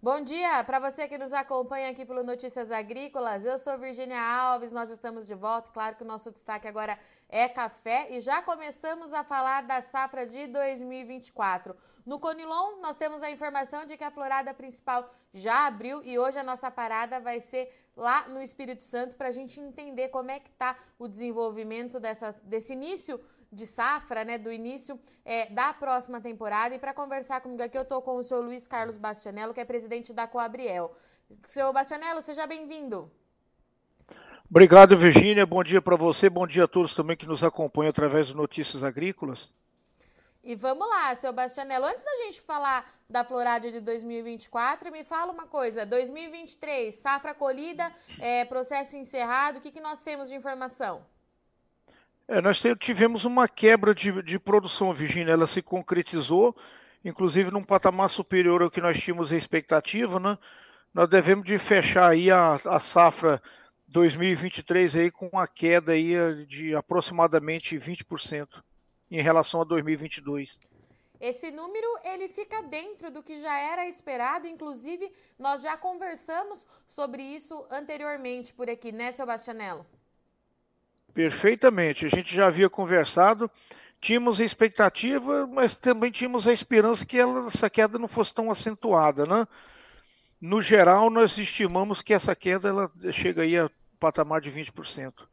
Bom dia para você que nos acompanha aqui pelo Notícias Agrícolas. Eu sou Virginia Alves, nós estamos de volta. Claro que o nosso destaque agora é café e já começamos a falar da safra de 2024. No Conilon, nós temos a informação de que a florada principal já abriu e hoje a nossa parada vai ser lá no Espírito Santo para a gente entender como é que está o desenvolvimento dessa, desse início de safra, né, do início é, da próxima temporada. E para conversar comigo aqui, eu estou com o senhor Luiz Carlos Bastianello, que é presidente da Coabriel. Senhor Bastianello, seja bem-vindo. Obrigado, Virgínia. Bom dia para você, bom dia a todos também que nos acompanham através de Notícias Agrícolas. E vamos lá, seu Bastianello. Antes da gente falar da Florádia de 2024, me fala uma coisa: 2023, safra colhida, é, processo encerrado, o que, que nós temos de informação? É, nós tivemos uma quebra de, de produção, Virginia, ela se concretizou, inclusive num patamar superior ao que nós tínhamos a expectativa, né? Nós devemos de fechar aí a, a safra 2023 aí com uma queda aí de aproximadamente 20% em relação a 2022. Esse número ele fica dentro do que já era esperado, inclusive nós já conversamos sobre isso anteriormente por aqui, né, seu Bastianello? Perfeitamente. A gente já havia conversado, tínhamos a expectativa, mas também tínhamos a esperança que ela, essa queda não fosse tão acentuada, né? No geral, nós estimamos que essa queda ela chega aí a patamar de 20%.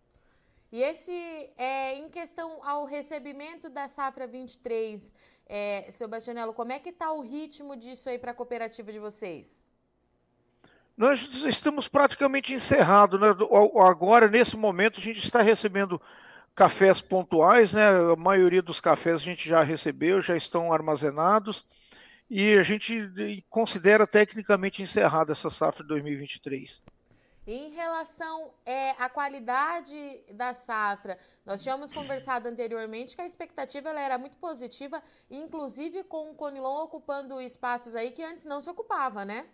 E esse, é, em questão ao recebimento da safra 23, é, seu Bastianello, como é que está o ritmo disso aí para a cooperativa de vocês? Nós estamos praticamente encerrados, né? Agora, nesse momento, a gente está recebendo cafés pontuais, né? A maioria dos cafés a gente já recebeu, já estão armazenados e a gente considera tecnicamente encerrada essa safra 2023. Em relação é, à qualidade da safra, nós tínhamos conversado anteriormente que a expectativa era muito positiva, inclusive com o Conilon ocupando espaços aí que antes não se ocupava, né?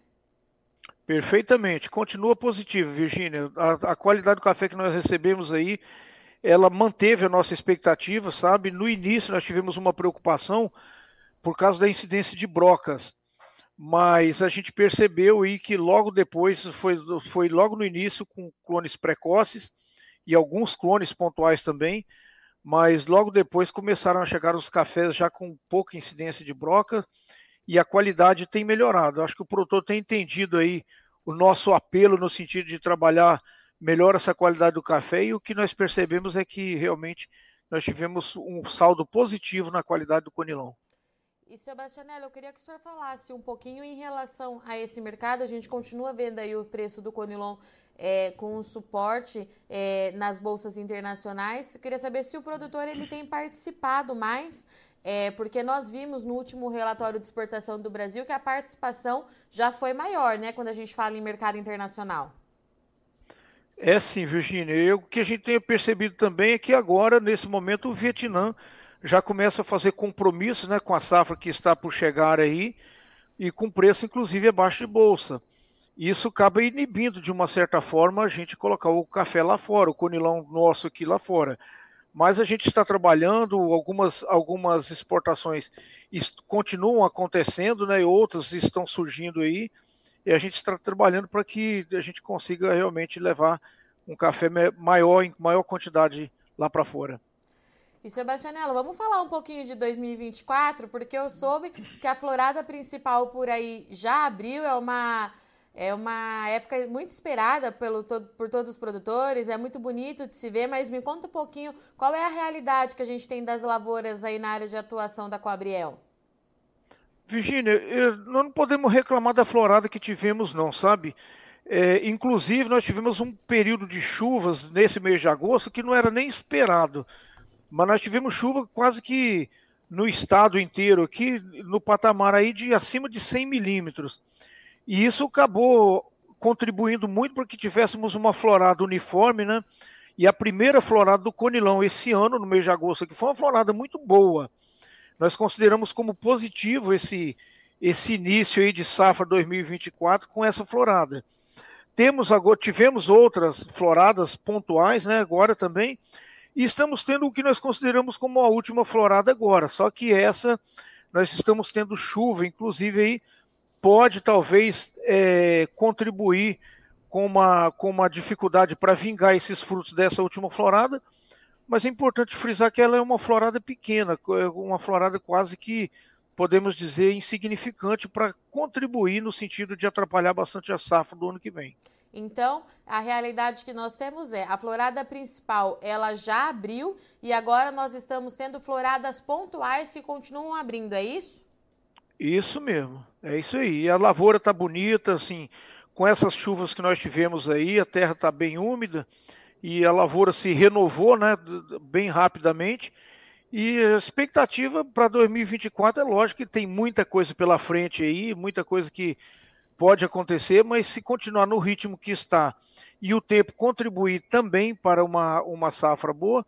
Perfeitamente, continua positivo, Virgínia. A, a, qualidade do café que nós recebemos aí, ela manteve a nossa expectativa, sabe? No início nós tivemos uma preocupação por causa da incidência de brocas, mas a gente percebeu aí que logo depois, foi, foi logo no início com clones precoces e alguns clones pontuais também, mas logo depois começaram a chegar os cafés já com pouca incidência de broca e a qualidade tem melhorado. Acho que o produtor tem entendido aí o nosso apelo no sentido de trabalhar melhor essa qualidade do café e o que nós percebemos é que realmente nós tivemos um saldo positivo na qualidade do conilon. E, Sebastianello, eu queria que o senhor falasse um pouquinho em relação a esse mercado. A gente continua vendo aí o preço do conilon é, com suporte é, nas bolsas internacionais. Eu queria saber se o produtor ele tem participado mais é, porque nós vimos no último relatório de exportação do Brasil que a participação já foi maior, né, quando a gente fala em mercado internacional. É sim, Virginia. o que a gente tem percebido também é que agora, nesse momento, o Vietnã já começa a fazer compromissos né, com a safra que está por chegar aí e com preço, inclusive, abaixo de bolsa. Isso acaba inibindo, de uma certa forma, a gente colocar o café lá fora, o conilão nosso aqui lá fora mas a gente está trabalhando, algumas, algumas exportações continuam acontecendo, né, e outras estão surgindo aí, e a gente está trabalhando para que a gente consiga realmente levar um café maior, em maior quantidade lá para fora. E Sebastianello, vamos falar um pouquinho de 2024, porque eu soube que a florada principal por aí já abriu, é uma é uma época muito esperada pelo, por todos os produtores, é muito bonito de se ver, mas me conta um pouquinho qual é a realidade que a gente tem das lavouras aí na área de atuação da Coabriel. Virginia, não podemos reclamar da florada que tivemos, não, sabe? É, inclusive, nós tivemos um período de chuvas nesse mês de agosto que não era nem esperado, mas nós tivemos chuva quase que no estado inteiro aqui, no patamar aí de acima de 100 milímetros. E isso acabou contribuindo muito para que tivéssemos uma florada uniforme, né? E a primeira florada do Conilão esse ano, no mês de agosto, que foi uma florada muito boa. Nós consideramos como positivo esse, esse início aí de safra 2024 com essa florada. Temos agora, tivemos outras floradas pontuais, né, agora também, e estamos tendo o que nós consideramos como a última florada agora, só que essa nós estamos tendo chuva, inclusive aí pode talvez é, contribuir com uma, com uma dificuldade para vingar esses frutos dessa última florada, mas é importante frisar que ela é uma florada pequena, uma florada quase que podemos dizer insignificante para contribuir no sentido de atrapalhar bastante a safra do ano que vem. Então, a realidade que nós temos é, a florada principal, ela já abriu e agora nós estamos tendo floradas pontuais que continuam abrindo, é isso? Isso mesmo, é isso aí. A lavoura está bonita, assim, com essas chuvas que nós tivemos aí, a terra está bem úmida e a lavoura se renovou, né, bem rapidamente. E a expectativa para 2024 é lógico que tem muita coisa pela frente aí, muita coisa que pode acontecer, mas se continuar no ritmo que está e o tempo contribuir também para uma, uma safra boa,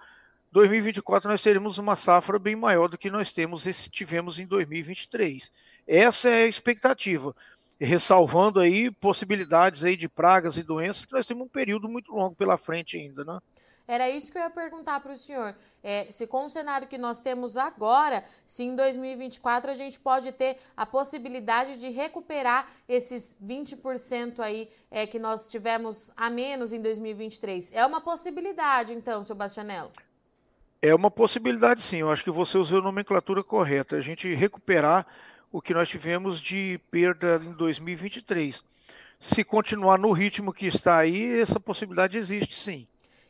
2024 nós teremos uma safra bem maior do que nós temos tivemos em 2023. Essa é a expectativa, ressalvando aí possibilidades aí de pragas e doenças, nós temos um período muito longo pela frente ainda, né? Era isso que eu ia perguntar para o senhor. É, se com o cenário que nós temos agora, se em 2024 a gente pode ter a possibilidade de recuperar esses 20% aí é, que nós tivemos a menos em 2023. É uma possibilidade, então, seu Bastianello? É uma possibilidade, sim. Eu acho que você usou a nomenclatura correta. A gente recuperar o que nós tivemos de perda em 2023. Se continuar no ritmo que está aí, essa possibilidade existe, sim.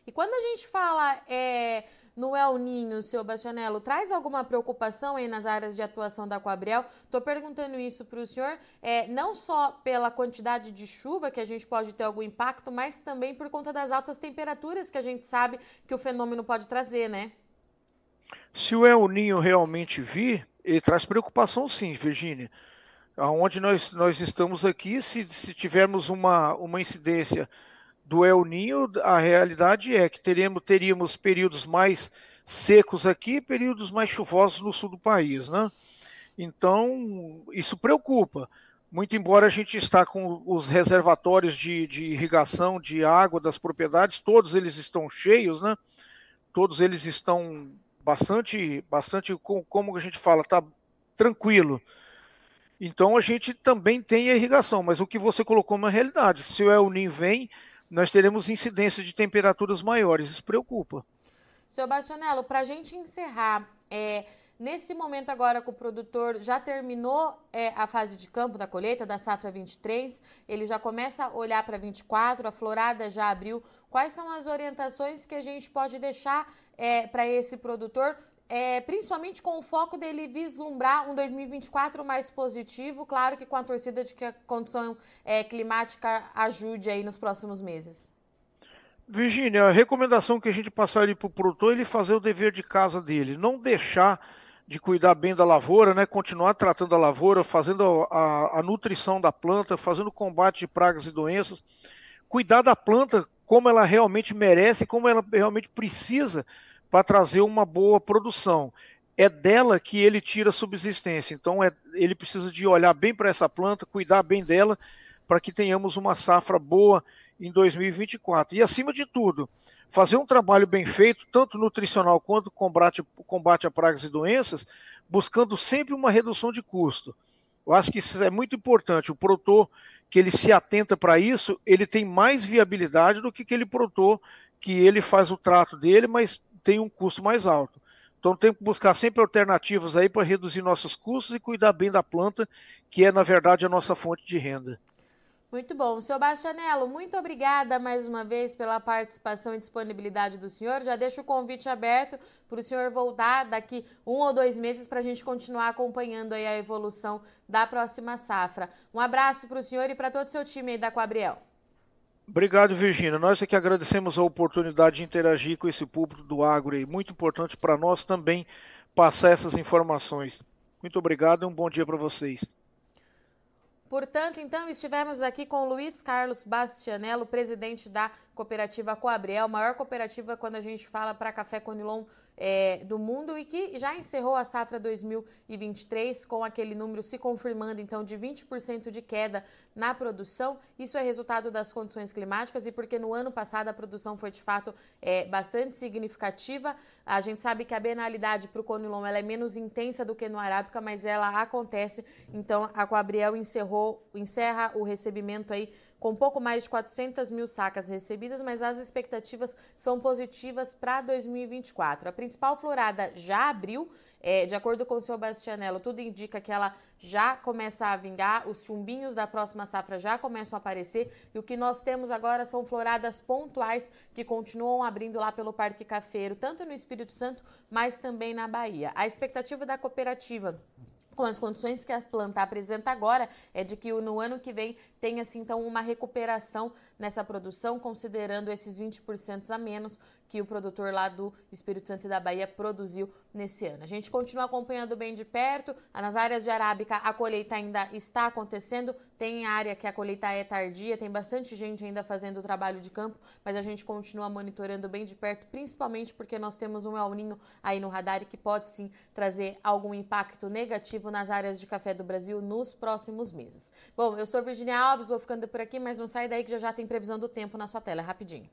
E quando a gente fala é, no El Ninho, seu Bastianello, traz alguma preocupação aí nas áreas de atuação da Coabriel? Estou perguntando isso para o senhor, é, não só pela quantidade de chuva que a gente pode ter algum impacto, mas também por conta das altas temperaturas que a gente sabe que o fenômeno pode trazer, né? Se o El Ninho realmente vir, ele traz preocupação sim, Virgínia. Aonde nós, nós estamos aqui, se, se tivermos uma, uma incidência do El Ninho, a realidade é que teríamos, teríamos períodos mais secos aqui, períodos mais chuvosos no sul do país, né? Então, isso preocupa. Muito embora a gente está com os reservatórios de, de irrigação de água das propriedades, todos eles estão cheios, né? Todos eles estão bastante, bastante, como a gente fala, está tranquilo. Então a gente também tem a irrigação, mas o que você colocou é uma realidade. Se o El Ninho vem, nós teremos incidência de temperaturas maiores. Isso preocupa. Seu Bastianello, para a gente encerrar, é, nesse momento agora que o produtor já terminou é, a fase de campo da colheita da safra 23, ele já começa a olhar para 24, a florada já abriu. Quais são as orientações que a gente pode deixar é, para esse produtor é, principalmente com o foco dele vislumbrar um 2024 mais positivo, claro que com a torcida de que a condição é, climática ajude aí nos próximos meses. Virgínia, a recomendação que a gente passaria para o produtor é ele fazer o dever de casa dele, não deixar de cuidar bem da lavoura, né? continuar tratando a lavoura, fazendo a, a, a nutrição da planta, fazendo combate de pragas e doenças, cuidar da planta como ela realmente merece, como ela realmente precisa para trazer uma boa produção. É dela que ele tira a subsistência. Então é, ele precisa de olhar bem para essa planta, cuidar bem dela, para que tenhamos uma safra boa em 2024. E acima de tudo, fazer um trabalho bem feito, tanto nutricional quanto combate, combate a pragas e doenças, buscando sempre uma redução de custo. Eu acho que isso é muito importante. O produtor que ele se atenta para isso, ele tem mais viabilidade do que aquele produtor que ele faz o trato dele, mas tem um custo mais alto. Então tem que buscar sempre alternativas aí para reduzir nossos custos e cuidar bem da planta, que é na verdade a nossa fonte de renda. Muito bom. Seu Bastianello, muito obrigada mais uma vez pela participação e disponibilidade do senhor. Já deixo o convite aberto para o senhor voltar daqui um ou dois meses para a gente continuar acompanhando aí a evolução da próxima safra. Um abraço para o senhor e para todo o seu time aí da Coabriel. Obrigado, Virginia. Nós é que agradecemos a oportunidade de interagir com esse público do agro e muito importante para nós também passar essas informações. Muito obrigado e um bom dia para vocês. Portanto, então, estivemos aqui com Luiz Carlos Bastianello, presidente da cooperativa Coabriel, maior cooperativa quando a gente fala para café Conilon é, do mundo e que já encerrou a safra 2023 com aquele número se confirmando então de 20% de queda na produção. Isso é resultado das condições climáticas e porque no ano passado a produção foi de fato é, bastante significativa. A gente sabe que a benalidade para o Conilon ela é menos intensa do que no Arábica, mas ela acontece. Então a Coabriel encerrou, encerra o recebimento aí com pouco mais de 400 mil sacas recebidas, mas as expectativas são positivas para 2024. A principal florada já abriu, é, de acordo com o seu Bastianello, tudo indica que ela já começa a vingar, os chumbinhos da próxima safra já começam a aparecer e o que nós temos agora são floradas pontuais que continuam abrindo lá pelo Parque Cafeiro, tanto no Espírito Santo, mas também na Bahia. A expectativa da cooperativa com as condições que a planta apresenta agora, é de que no ano que vem tenha-se então uma recuperação nessa produção, considerando esses 20% a menos que o produtor lá do Espírito Santo e da Bahia produziu nesse ano. A gente continua acompanhando bem de perto. Nas áreas de arábica, a colheita ainda está acontecendo. Tem área que a colheita é tardia, tem bastante gente ainda fazendo o trabalho de campo, mas a gente continua monitorando bem de perto, principalmente porque nós temos um El Ninho aí no radar que pode sim trazer algum impacto negativo nas áreas de café do Brasil nos próximos meses. Bom, eu sou Virginia Alves, vou ficando por aqui, mas não sai daí que já já tem previsão do tempo na sua tela, rapidinho.